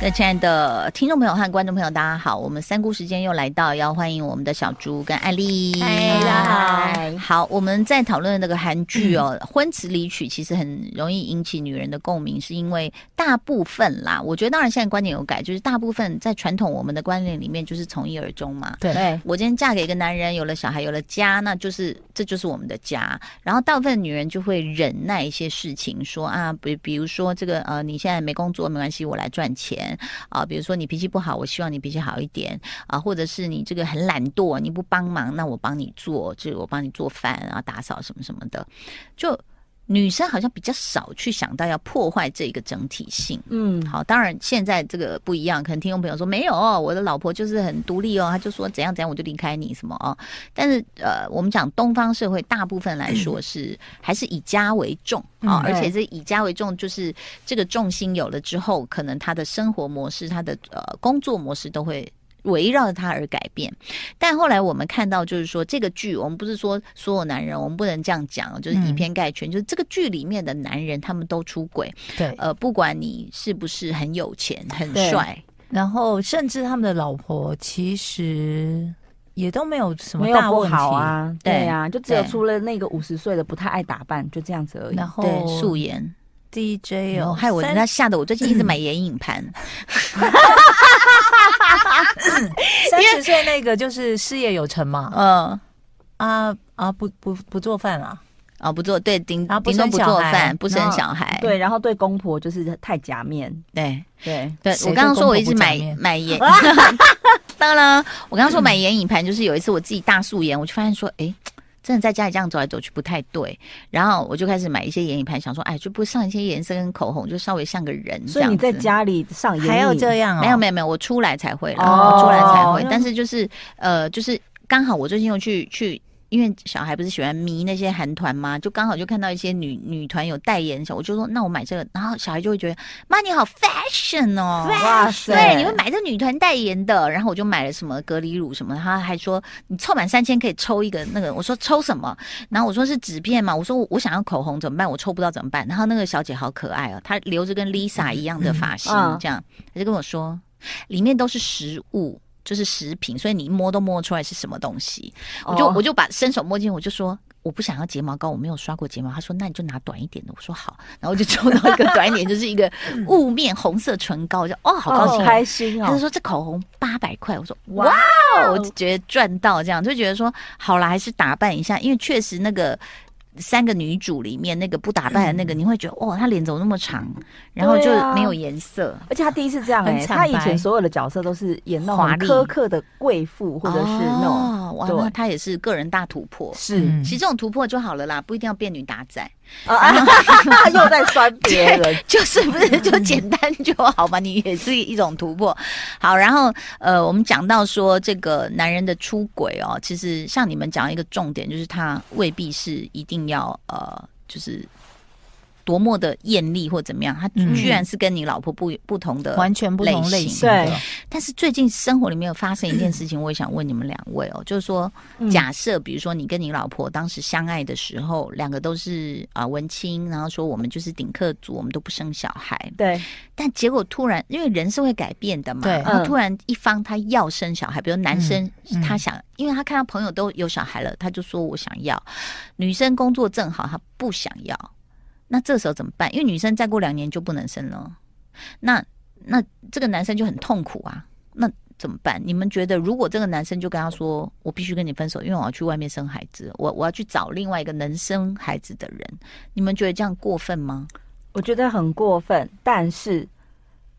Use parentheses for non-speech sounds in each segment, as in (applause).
各位亲爱的听众朋友和观众朋友，大家好！我们三姑时间又来到，要欢迎我们的小猪跟艾丽。嗨，大家好。好，我们在讨论那个韩剧哦，嗯 (clears throat)《婚词离曲》其实很容易引起女人的共鸣，是因为大部分啦，我觉得当然现在观点有改，就是大部分在传统我们的观念里面就是从一而终嘛。对，我今天嫁给一个男人，有了小孩，有了家，那就是这就是我们的家。然后大部分女人就会忍耐一些事情，说啊，比比如说这个呃，你现在没工作没关系，我来赚钱。啊，比如说你脾气不好，我希望你脾气好一点啊，或者是你这个很懒惰，你不帮忙，那我帮你做，就是我帮你做饭啊，打扫什么什么的，就女生好像比较少去想到要破坏这个整体性。嗯，好，当然现在这个不一样，可能听众朋友说没有哦，我的老婆就是很独立哦，她就说怎样怎样我就离开你什么哦，但是呃，我们讲东方社会大部分来说是还是以家为重。啊、哦，而且是以家为重，就是这个重心有了之后，可能他的生活模式、他的呃工作模式都会围绕着他而改变。但后来我们看到，就是说这个剧，我们不是说所有男人，我们不能这样讲，就是以偏概全。嗯、就是这个剧里面的男人，他们都出轨。对，呃，不管你是不是很有钱、很帅，然后甚至他们的老婆其实。也都没有什么大问题好啊，对呀、啊，就只有除了那个五十岁的不太爱打扮，就这样子而已。然后素颜 DJ 哦，害我人家吓得我最近一直买眼影盘。(laughs) 三十岁那个就是事业有成嘛，嗯啊啊不不不做饭啊。啊，不做对顶，顶多不做饭，不生小孩，对，然后对公婆就是太假面，对对对。我刚刚说我一直买买眼，(laughs) 当然，我刚刚说买眼影盘，就是有一次我自己大素颜，我就发现说，哎，真的在家里这样走来走去不太对，然后我就开始买一些眼影盘，想说，哎，就不上一些颜色跟口红，就稍微像个人。所以你在家里上眼影还要这样啊？没有没有没有，我出来才会了，我出来才会。但是就是呃，就是刚好我最近又去去。因为小孩不是喜欢迷那些韩团吗？就刚好就看到一些女女团有代言，我就说那我买这个，然后小孩就会觉得妈你好 fashion 哦，哇塞，对，你会买这女团代言的，然后我就买了什么隔离乳什么，他还说你凑满三千可以抽一个那个，我说抽什么？然后我说是纸片嘛，我说我我想要口红怎么办？我抽不到怎么办？然后那个小姐好可爱哦，她留着跟 Lisa 一样的发型，这样，她就跟我说里面都是食物。就是食品，所以你摸都摸出来是什么东西。我就我就把伸手摸进，我就说我不想要睫毛膏，我没有刷过睫毛。他说那你就拿短一点的。我说好，然后我就抽到一个短一点，就是一个雾面红色唇膏，我就哦好高兴，开心哦。他就说这口红八百块，我说哇，我就觉得赚到这样，就觉得说好了，还是打扮一下，因为确实那个。三个女主里面，那个不打扮的那个，嗯、你会觉得哇，她脸怎么那么长，然后就没有颜色，而且她第一次这样哎、欸，她以前所有的角色都是演那种苛刻的贵妇，或者是那种，那他也是个人大突破，是，其实这种突破就好了啦，不一定要变女打仔。啊，(laughs) 又在酸别人，(laughs) 就是不是就简单就好嘛？你也是一种突破。好，然后呃，我们讲到说这个男人的出轨哦，其实像你们讲一个重点，就是他未必是一定要呃，就是。多么的艳丽或怎么样，他居然是跟你老婆不不同的完全不同类型。对，但是最近生活里面有发生一件事情，我也想问你们两位哦，(laughs) 就是说，假设比如说你跟你老婆当时相爱的时候，两个都是啊文青，然后说我们就是顶客族，我们都不生小孩。对，但结果突然，因为人是会改变的嘛，对，然后突然一方他要生小孩，比如男生他想，因为他看到朋友都有小孩了，他就说我想要；女生工作正好，他不想要。那这时候怎么办？因为女生再过两年就不能生了，那那这个男生就很痛苦啊。那怎么办？你们觉得，如果这个男生就跟他说：“我必须跟你分手，因为我要去外面生孩子，我我要去找另外一个能生孩子的人。”你们觉得这样过分吗？我觉得很过分。但是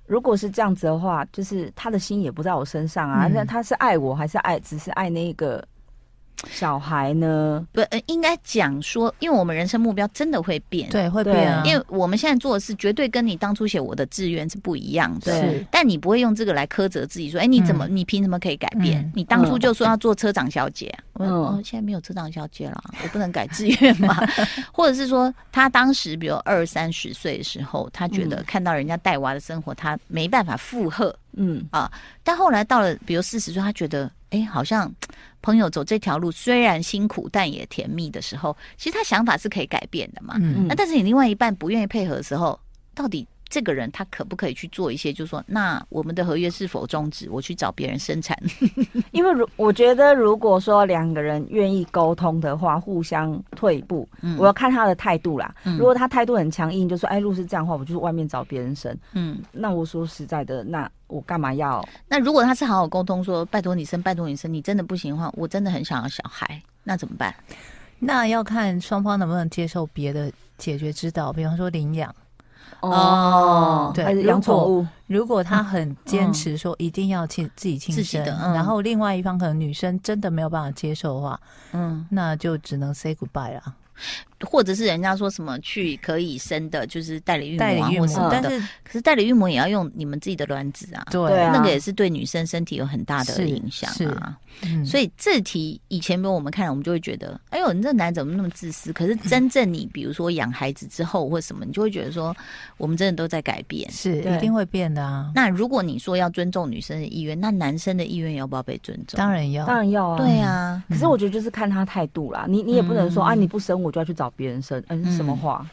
如果是这样子的话，就是他的心也不在我身上啊。那、嗯、他是爱我还是爱，只是爱那个小孩呢？不，应该讲说，因为我们人生目标真的会变，对，会变啊。因为我们现在做的事，绝对跟你当初写我的志愿是不一样的。对，但你不会用这个来苛责自己，说，哎，你怎么，你凭什么可以改变？你当初就说要做车长小姐，我说现在没有车长小姐了，我不能改志愿嘛？(laughs) 或者是说，他当时比如二三十岁的时候，他觉得看到人家带娃的生活，他没办法负荷，嗯啊。但后来到了比如四十岁，他觉得，哎，好像。朋友走这条路虽然辛苦，但也甜蜜的时候，其实他想法是可以改变的嘛。嗯，那但是你另外一半不愿意配合的时候，到底这个人他可不可以去做一些？就是说，那我们的合约是否终止？我去找别人生产？(laughs) 因为如我觉得，如果说两个人愿意沟通的话，互相退步，嗯，我要看他的态度啦。嗯，如果他态度很强硬，就说：“哎，如果是这样的话，我就外面找别人生。”嗯，那我说实在的，那。我干嘛要？那如果他是好好沟通说，说拜托你生，拜托你生，你真的不行的话，我真的很想要小孩，那怎么办？那要看双方能不能接受别的解决之道，比方说领养。哦，对，养宠物。如果他很坚持说一定要亲自己亲生，嗯、然后另外一方可能女生真的没有办法接受的话，嗯，那就只能 say goodbye 了。或者是人家说什么去可以生的，就是代理孕母啊，或什么的。但是可是代理孕母也要用你们自己的卵子啊，对，那个也是对女生身体有很大的影响啊。所以这题以前比如我们看了，我们就会觉得，哎呦，你这男人怎么那么自私？可是真正你比如说养孩子之后或什么，你就会觉得说，我们真的都在改变，是一定会变的啊。那如果你说要尊重女生的意愿，那男生的意愿要不要被尊重？当然要，当然要啊。对啊，可是我觉得就是看他态度啦。你你也不能说啊，你不生我就要去找别人生，嗯，什么话？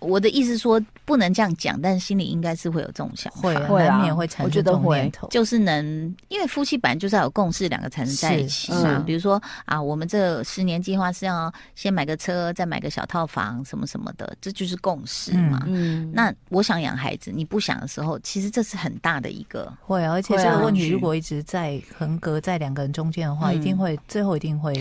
我的意思说不能这样讲，但是心里应该是会有这种想法，会啊难免会产生这种念头。就是能，因为夫妻本来就是要有共识，两个才能在一起嘛。嗯、比如说啊，我们这十年计划是要先买个车，再买个小套房，什么什么的，这就是共识嘛。嗯，那我想养孩子，你不想的时候，其实这是很大的一个会啊，而且这个问题如果一直在横隔在两个人中间的话，嗯、一定会最后一定会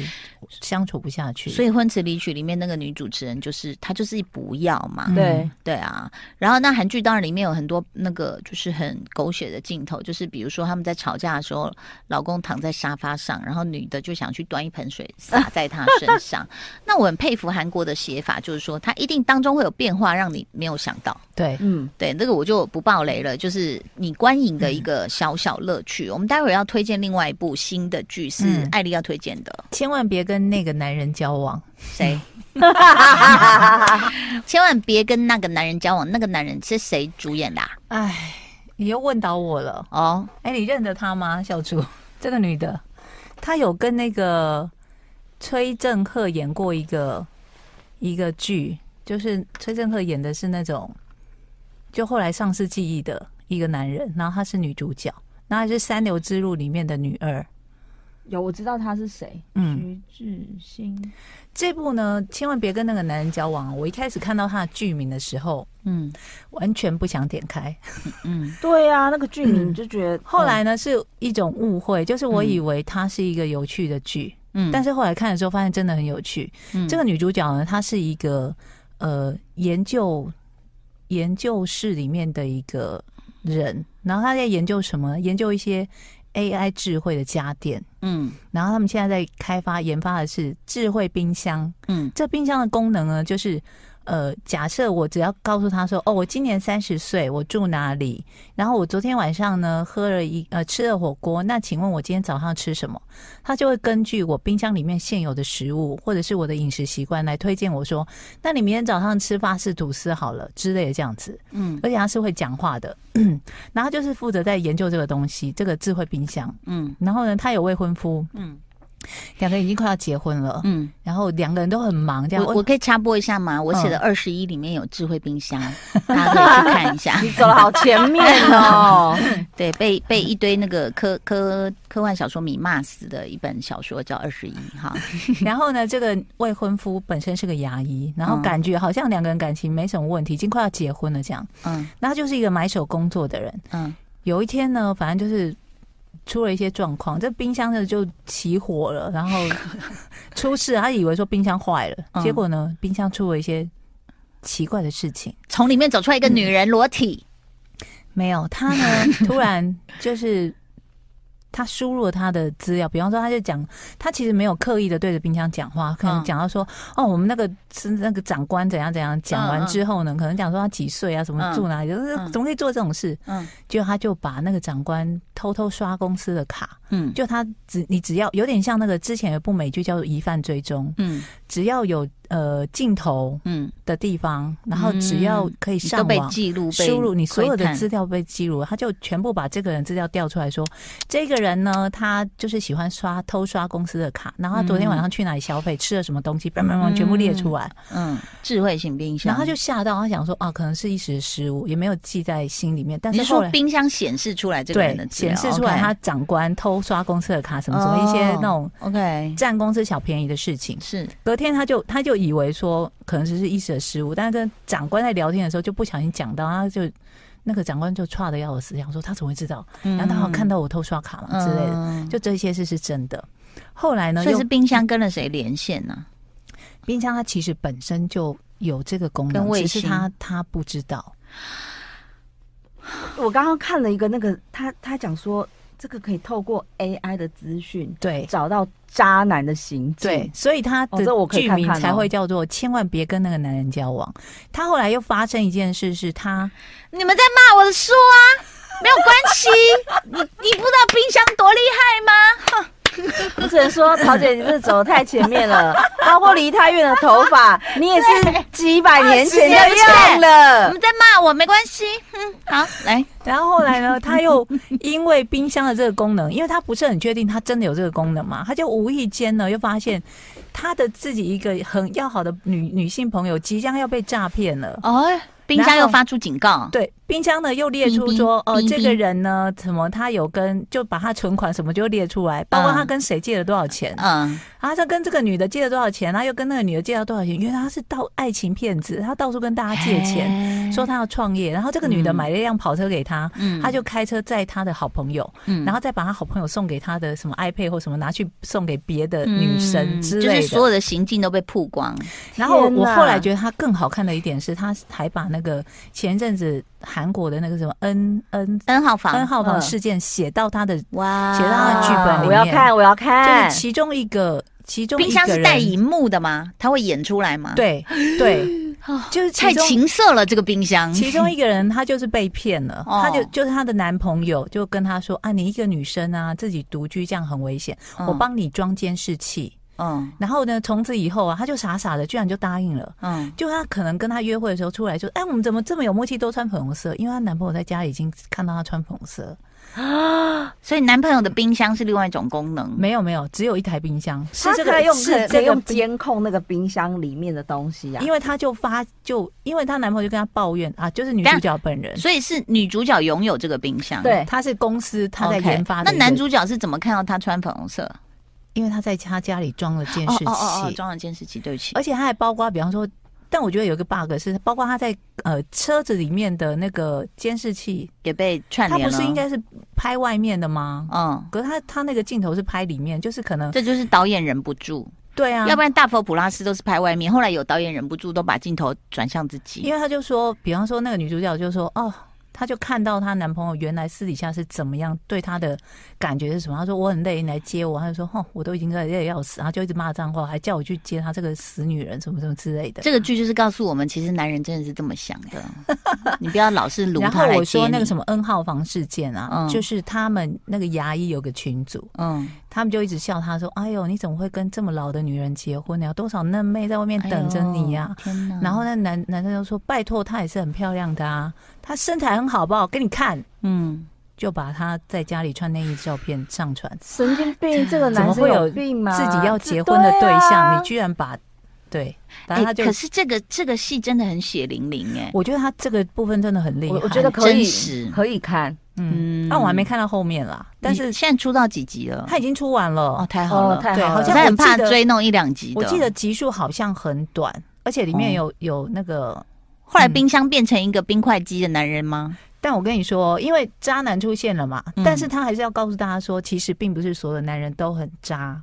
相处不下去。所以《婚词离曲》里面那个女主持人就是她，就是不要嘛。对、嗯、对啊，然后那韩剧当然里面有很多那个就是很狗血的镜头，就是比如说他们在吵架的时候，老公躺在沙发上，然后女的就想去端一盆水洒 (laughs) 在他身上。那我很佩服韩国的写法，就是说他一定当中会有变化，让你没有想到。对，嗯，对，那个我就不爆雷了，就是你观影的一个小小乐趣。嗯、我们待会儿要推荐另外一部新的剧，是艾丽要推荐的，嗯，千万别跟那个男人交往。谁？(laughs) (laughs) 千万别跟那个男人交往。那个男人是谁主演的？啊？哎，你又问倒我了哦。哎，你认得他吗？小猪，(laughs) 这个女的，她有跟那个崔振赫演过一个一个剧，就是崔振赫演的是那种，就后来丧失记忆的一个男人，然后他是女主角，然后还是《三流之路》里面的女二。有，我知道他是谁。嗯，徐志新。这部呢，千万别跟那个男人交往。我一开始看到他的剧名的时候，嗯，完全不想点开。嗯，(laughs) 对啊，那个剧名就觉得。后来呢，是一种误会，就是我以为它是一个有趣的剧，嗯，但是后来看的时候发现真的很有趣。嗯，这个女主角呢，她是一个呃研究研究室里面的一个人，然后她在研究什么？研究一些。AI 智慧的家电，嗯，然后他们现在在开发研发的是智慧冰箱，嗯，这冰箱的功能呢，就是。呃，假设我只要告诉他说，哦，我今年三十岁，我住哪里？然后我昨天晚上呢，喝了一呃吃了火锅，那请问我今天早上吃什么？他就会根据我冰箱里面现有的食物，或者是我的饮食习惯来推荐我说，那你明天早上吃法式吐司好了之类的这样子。嗯，而且他是会讲话的，(clears throat) 然后就是负责在研究这个东西，这个智慧冰箱。嗯，然后呢，他有未婚夫。嗯。两个人已经快要结婚了，嗯，然后两个人都很忙，这样。我我可以插播一下吗？我写的二十一里面有智慧冰箱，大家可以去看一下。(laughs) 你走了好前面哦，(laughs) 对，被被一堆那个科科科幻小说迷骂死的一本小说叫二十一哈。(laughs) 然后呢，这个未婚夫本身是个牙医，然后感觉好像两个人感情没什么问题，已经快要结婚了这样。嗯，那他就是一个买手工作的人。嗯，有一天呢，反正就是。出了一些状况，这冰箱呢就起火了，然后 (laughs) 出事。他以为说冰箱坏了，嗯、结果呢，冰箱出了一些奇怪的事情，从里面走出来一个女人裸体。嗯、没有，她呢 (laughs) 突然就是他输入了他的资料，比方说他就讲，他其实没有刻意的对着冰箱讲话，可能讲到说，嗯、哦，我们那个是那个长官怎样怎样，讲完之后呢，嗯、可能讲说他几岁啊，什么住哪里，就是、嗯、怎么可以做这种事？嗯，就他就把那个长官偷偷刷公司的卡，嗯，就他只你只要有点像那个之前有部美剧叫做《疑犯追踪》，嗯，只要有。呃，镜头嗯。的地方，嗯、然后只要可以上网记录、输入，你所有的资料被记录，他就全部把这个人资料调出来说，这个人呢，他就是喜欢刷偷刷公司的卡，然后他昨天晚上去哪里消费，嗯、吃了什么东西，叭叭叭，全部列出来。嗯，智慧型冰箱，然后他就吓到，他想说啊，可能是一时失误，也没有记在心里面。但是说冰箱显示出来这个人的显示出来他长官偷刷公司的卡，什么什么一些那种 OK 占公司小便宜的事情。是。隔天他就他就以为说。可能只是一时的失误，但是跟长官在聊天的时候就不小心讲到，他就那个长官就差的要死，想说他怎么会知道？然后他好看到我偷刷卡嘛之类的，就这些事是真的。后来呢？所以是冰箱跟了谁连线呢？冰箱它其实本身就有这个功能，只是他他不知道。我刚刚看了一个那个，他他讲说。这个可以透过 AI 的资讯，对，找到渣男的行径，对，所以他的剧名才会叫做“千万别跟那个男人交往”。他后来又发生一件事，是他你们在骂我的书啊，没有关系，你你不知道冰箱多厉害吗？哼。(laughs) (laughs) 我只能说，桃姐你是走得太前面了，包括离太远的头发，你也是几百年前就用了。你们在骂我没关系，嗯，好来。然后后来呢，他又因为冰箱的这个功能，因为他不是很确定他真的有这个功能嘛，他就无意间呢又发现他的自己一个很要好的女女性朋友即将要被诈骗了。哦，冰箱又发出警告，对。冰箱呢又列出说哦，这个人呢，什么他有跟就把他存款什么就列出来，包括他跟谁借了多少钱，嗯，然后他跟这个女的借了多少钱，他又跟那个女的借了多少钱，原来他是盗爱情骗子，他到处跟大家借钱，说他要创业，然后这个女的买了一辆跑车给他，嗯，他就开车载他的好朋友，嗯，然后再把他好朋友送给他的什么 iPad 或什么拿去送给别的女生之类的，就是所有的行径都被曝光。然后我后来觉得他更好看的一点是，他还把那个前一阵子。韩国的那个什么 N N N 号房 N 号房事件写到他的哇，写到他的剧本里面，我要看，我要看。就是其中一个，其中冰箱是带荧幕的吗？他会演出来吗？对对，(gasps) 就是太情色了。这个冰箱，其中一个人他就是被骗了，他就就是他的男朋友就跟他说啊，你一个女生啊，自己独居这样很危险，我帮你装监视器。嗯，然后呢，从此以后啊，他就傻傻的，居然就答应了。嗯，就他可能跟他约会的时候出来就，哎，我们怎么这么有默契，都穿粉红色？因为她男朋友在家已经看到她穿粉红色啊，(gasps) 所以男朋友的冰箱是另外一种功能。没有没有，只有一台冰箱，是这个用是这个监控那个冰箱里面的东西啊。因为他就发就，因为她男朋友就跟她抱怨啊，就是女主角本人，所以是女主角拥有这个冰箱，对，他是公司他在研发的。那男主角是怎么看到她穿粉红色？因为他在他家里装了监视器，哦哦哦，装了监视器，对不起。而且他还包括，比方说，但我觉得有一个 bug 是，包括他在呃车子里面的那个监视器也被串联了。他不是应该是拍外面的吗？嗯，可是他他那个镜头是拍里面，就是可能这就是导演忍不住。对啊，要不然大佛普拉斯都是拍外面，后来有导演忍不住都把镜头转向自己。因为他就说，比方说那个女主角就说，哦。她就看到她男朋友原来私底下是怎么样，对她的感觉是什么？她说我很累，你来接我。她就说，哼，我都已经累得要死，然后就一直骂脏话，还叫我去接她这个死女人，什么什么之类的。这个剧就是告诉我们，其实男人真的是这么想的，你不要老是卢他来接。然后我说那个什么 N 号房事件啊，嗯、就是他们那个牙医有个群组，嗯，他们就一直笑他说，哎呦，你怎么会跟这么老的女人结婚呢？有多少嫩妹在外面等着你呀、啊？天哪！然后那男男生就说，拜托，她也是很漂亮的啊。她身材很好，不好？给你看，嗯，就把他在家里穿内衣照片上传。神经病，这个男生有病吗？自己要结婚的对象，你居然把对，然后他就可是这个这个戏真的很血淋淋哎，我觉得他这个部分真的很厉害，我觉得可以可以看，嗯，但我还没看到后面啦。但是现在出到几集了？他已经出完了哦，太好了，太好了。好像很怕追弄一两集，我记得集数好像很短，而且里面有有那个。后来冰箱变成一个冰块机的男人吗？嗯，但我跟你说，因为渣男出现了嘛，嗯，但是他还是要告诉大家说，其实并不是所有男人都很渣，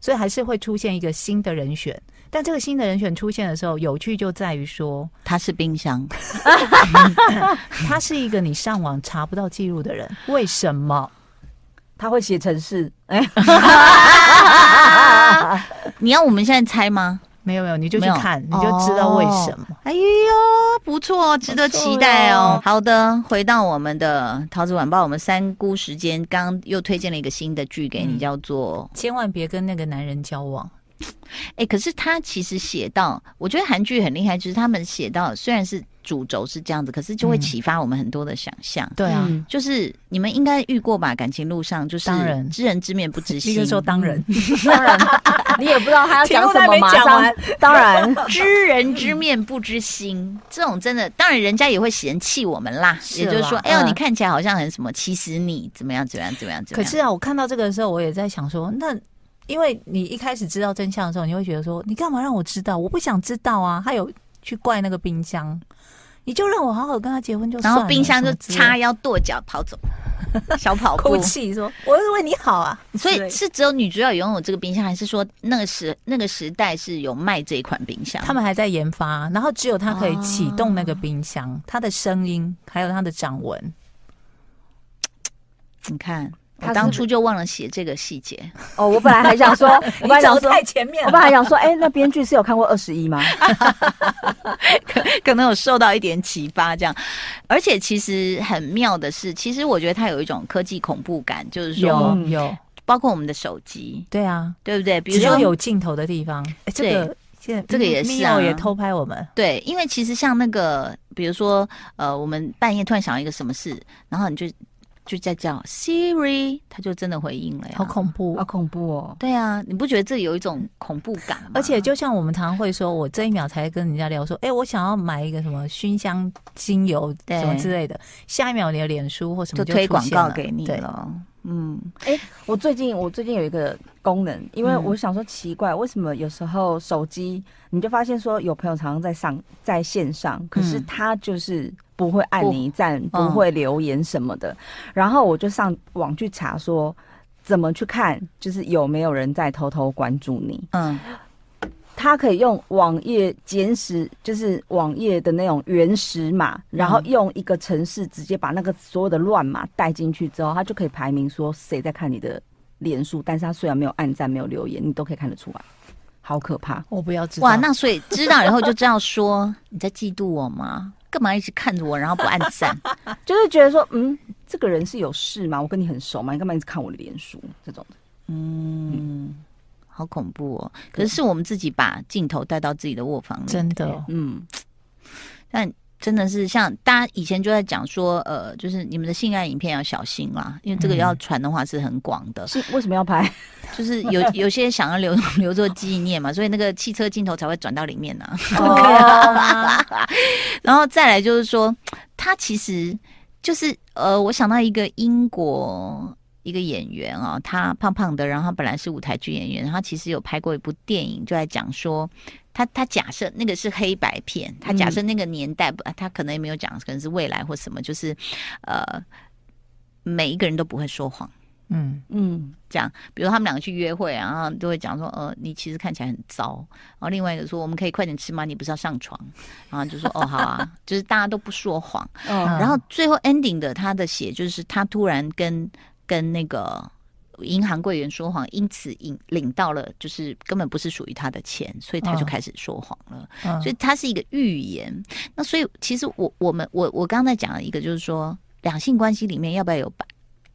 所以还是会出现一个新的人选。但这个新的人选出现的时候，有趣就在于说，他是冰箱，他是一个你上网查不到记录的人。为什么？他会写程式。哎，(laughs) 你要我们现在猜吗？没有没有，你就去看，你就知道为什么。哎呦，不错，值得期待哦。好的，回到我们的桃子晚报，我们三姑时间刚又推荐了一个新的剧给你，叫做《千万别跟那个男人交往》。哎，可是他其实写到，我觉得韩剧很厉害，就是他们写到虽然是。主轴是这样子，可是就会启发我们很多的想象。对啊，就是你们应该遇过吧？感情路上就是当然知人知面不知心。你就说当然，(laughs) 当然，你也不知道他要讲什么。马上，当然 (laughs) 知人知面不知心，这种真的，当然人家也会嫌弃我们啦。也就是说，哎呦，你看起来好像很什么，其实你怎么样怎么样怎么样怎么样。可是啊，我看到这个的时候，我也在想说，那因为你一开始知道真相的时候，你会觉得说，你干嘛让我知道？我不想知道啊。他有去怪那个冰箱。你就让我好好跟他结婚就算了，然后冰箱就叉腰跺脚跑走，小跑步，(laughs) 哭泣说：“我是为你好啊。”所以是只有女主角拥有这个冰箱，还是说那个时那个时代是有卖这一款冰箱？他们还在研发，然后只有他可以启动那个冰箱，它的声音还有它的掌纹，你看。我当初就忘了写这个细节哦，我本来还想说，(laughs) 我本来想说太前面了，我本来想说，哎、欸，那编剧是有看过二十一吗？(laughs) 可可能有受到一点启发，这样。而且其实很妙的是，其实我觉得它有一种科技恐怖感，就是说有，有包括我们的手机，对啊，对不对？比如说有镜头的地方，欸、这个现在这个也是啊，也偷拍我们。对，因为其实像那个，比如说呃，我们半夜突然想到一个什么事，然后你就。就在叫 Siri，他就真的回应了呀，好恐怖，好恐怖哦！对啊，你不觉得这有一种恐怖感吗？而且就像我们常常会说，我这一秒才跟人家聊说，哎、欸，我想要买一个什么熏香精油什么之类的，下一秒你的脸书或什么就，就推广告给你了。嗯，哎、欸，我最近我最近有一个功能，因为我想说奇怪，为什么有时候手机你就发现说有朋友常常在上在线上，可是他就是。不会按你赞，不，不会留言什么的。嗯、然后我就上网去查，说怎么去看，就是有没有人在偷偷关注你。嗯，他可以用网页简史，就是网页的那种原始码，然后用一个程式直接把那个所有的乱码带进去之后，他就可以排名说谁在看你的脸书。但是他虽然没有按赞，没有留言，你都可以看得出来。好可怕！我不要知道。哇，那所以知道以后就知道说你在嫉妒我吗？干嘛一直看着我，然后不按赞？(laughs) 就是觉得说，嗯，这个人是有事吗？我跟你很熟吗？你干嘛一直看我的脸书？这种的，嗯，嗯，好恐怖哦！可是是我们自己把镜头带到自己的卧房里，真的，嗯，但。真的是像大家以前就在讲说，呃，就是你们的性爱影片要小心啦，因为这个要传的话是很广的。是为什么要拍？就是有有些想要留 (laughs) 留作纪念嘛，所以那个汽车镜头才会转到里面呢、(laughs) 啊。哦、然后再来就是说，他其实就是呃，我想到一个英国一个演员啊、哦，他胖胖的，然后他本来是舞台剧演员，他其实有拍过一部电影，就在讲说。他他假设那个是黑白片，他假设那个年代不，他可能也没有讲，可能是未来或什么，就是呃，每一个人都不会说谎，嗯嗯，这样，比如他们两个去约会，然后都会讲说，呃，你其实看起来很糟，然后另外一个说，我们可以快点吃吗？你不是要上床？然后就说，哦，好啊，(laughs) 就是大家都不说谎，然后最后 ending 的他的写就是他突然跟跟那个。银行柜员说谎，因此引领到了就是根本不是属于他的钱，所以他就开始说谎了。嗯、所以他是一个预言。那所以其实我我们我我刚才讲了一个，就是说两性关系里面要不要有白，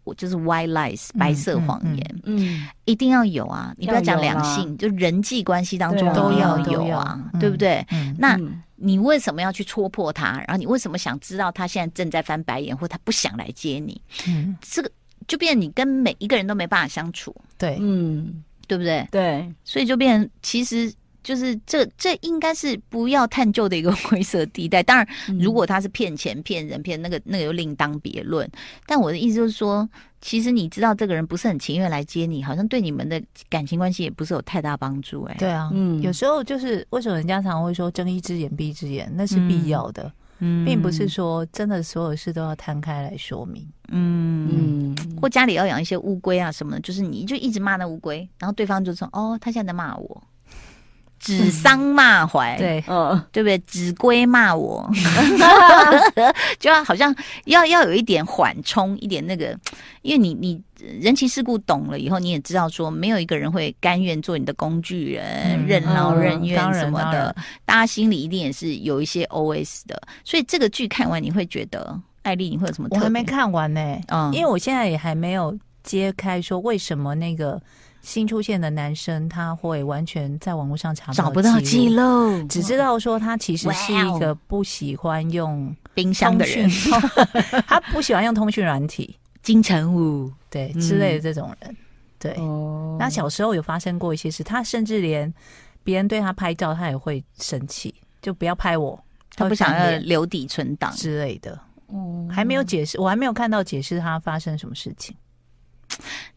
我就是 white lies 白色谎言，嗯，嗯嗯一定要有啊！你不要讲两性，就人际关系当中都要有啊，对不对？嗯、那你为什么要去戳破他？然后你为什么想知道他现在正在翻白眼，或他不想来接你？嗯，这个。就变你跟每一个人都没办法相处，对，嗯，对不对？对，所以就变，其实就是这这应该是不要探究的一个 (laughs) 灰色地带。当然，如果他是骗钱、骗人、骗那个那个又另当别论。但我的意思就是说，其实你知道这个人不是很情愿来接你，好像对你们的感情关系也不是有太大帮助。哎，对啊，嗯，有时候就是为什么人家常常会说睁一只眼闭一只眼，那是必要的。嗯嗯，并不是说真的所有事都要摊开来说明。嗯，嗯，或家里要养一些乌龟啊什么的，就是你就一直骂那乌龟，然后对方就说：“哦，他现在在骂我。”指桑骂槐，(laughs) 对，嗯，对不对？指龟骂我，(laughs) 就要好像要要有一点缓冲，一点那个，因为你你人情世故懂了以后，你也知道说，没有一个人会甘愿做你的工具人，嗯、任劳任怨什么的，大家心里一定也是有一些 OS 的。所以这个剧看完，你会觉得艾丽，你会有什么？我还没看完呢、欸，嗯，因为我现在也还没有揭开说为什么那个。新出现的男生，他会完全在网络上查找不到记录，只知道说他其实是一个不喜欢用冰箱的人，(laughs) 他不喜欢用通讯软体，金城武。对之类的这种人，对。那小时候有发生过一些事，他甚至连别人对他拍照，他也会生气，就不要拍我，他不想要留底存档。之类的。哦，还没有解释，我还没有看到解释他发生什么事情。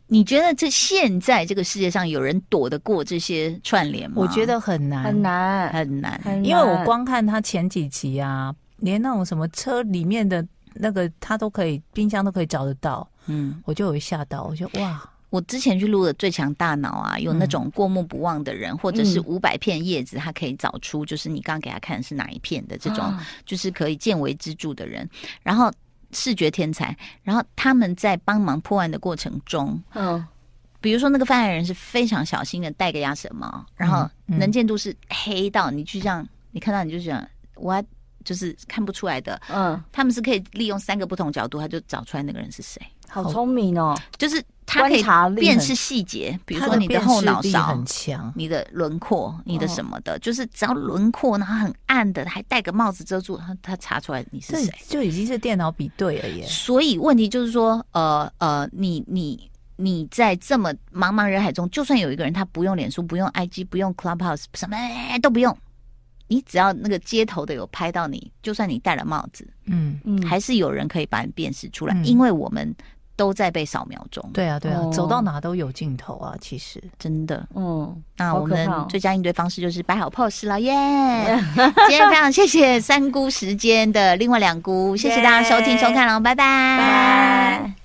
你觉得这现在这个世界上有人躲得过这些串联吗？我觉得很难，很难，很难。因为我光看他前几集啊，连那种什么车里面的那个他都可以，冰箱都可以找得到。嗯，我就有吓到，我就哇！我之前去录的《最强大脑》啊，有那种过目不忘的人，嗯、或者是五百片叶子，他可以找出就是你刚刚给他看的是哪一片的这种，啊、就是可以见微知著的人，然后。视觉天才，然后他们在帮忙破案的过程中，嗯，比如说那个犯案人是非常小心的，戴个鸭舌帽，然后能见度是黑到你就像你看到你就想我就是看不出来的，嗯，他们是可以利用三个不同角度，他就找出来那个人是谁，好聪明哦，就是。他可以辨识细节，比如说你的后脑勺很强，你的轮廓，你的什么的，就是只要轮廓，然后很暗的，还戴个帽子遮住，他他查出来你是谁，就已经是电脑比对了耶。所以问题就是说，呃呃，你你你在这么茫茫人海中，就算有一个人他不用脸书，不用 IG，不用 Clubhouse，什么都不用，你只要那个街头的有拍到你，就算你戴了帽子，嗯嗯，还是有人可以把你辨识出来，因为我们。都在被扫描中。对啊，对啊，走到哪都有镜头啊，其实真的。嗯，那我们最佳应对方式就是摆好 pose 了耶。(laughs) 今天非常谢谢三姑时间的另外两姑，谢谢大家收听收看了，拜拜。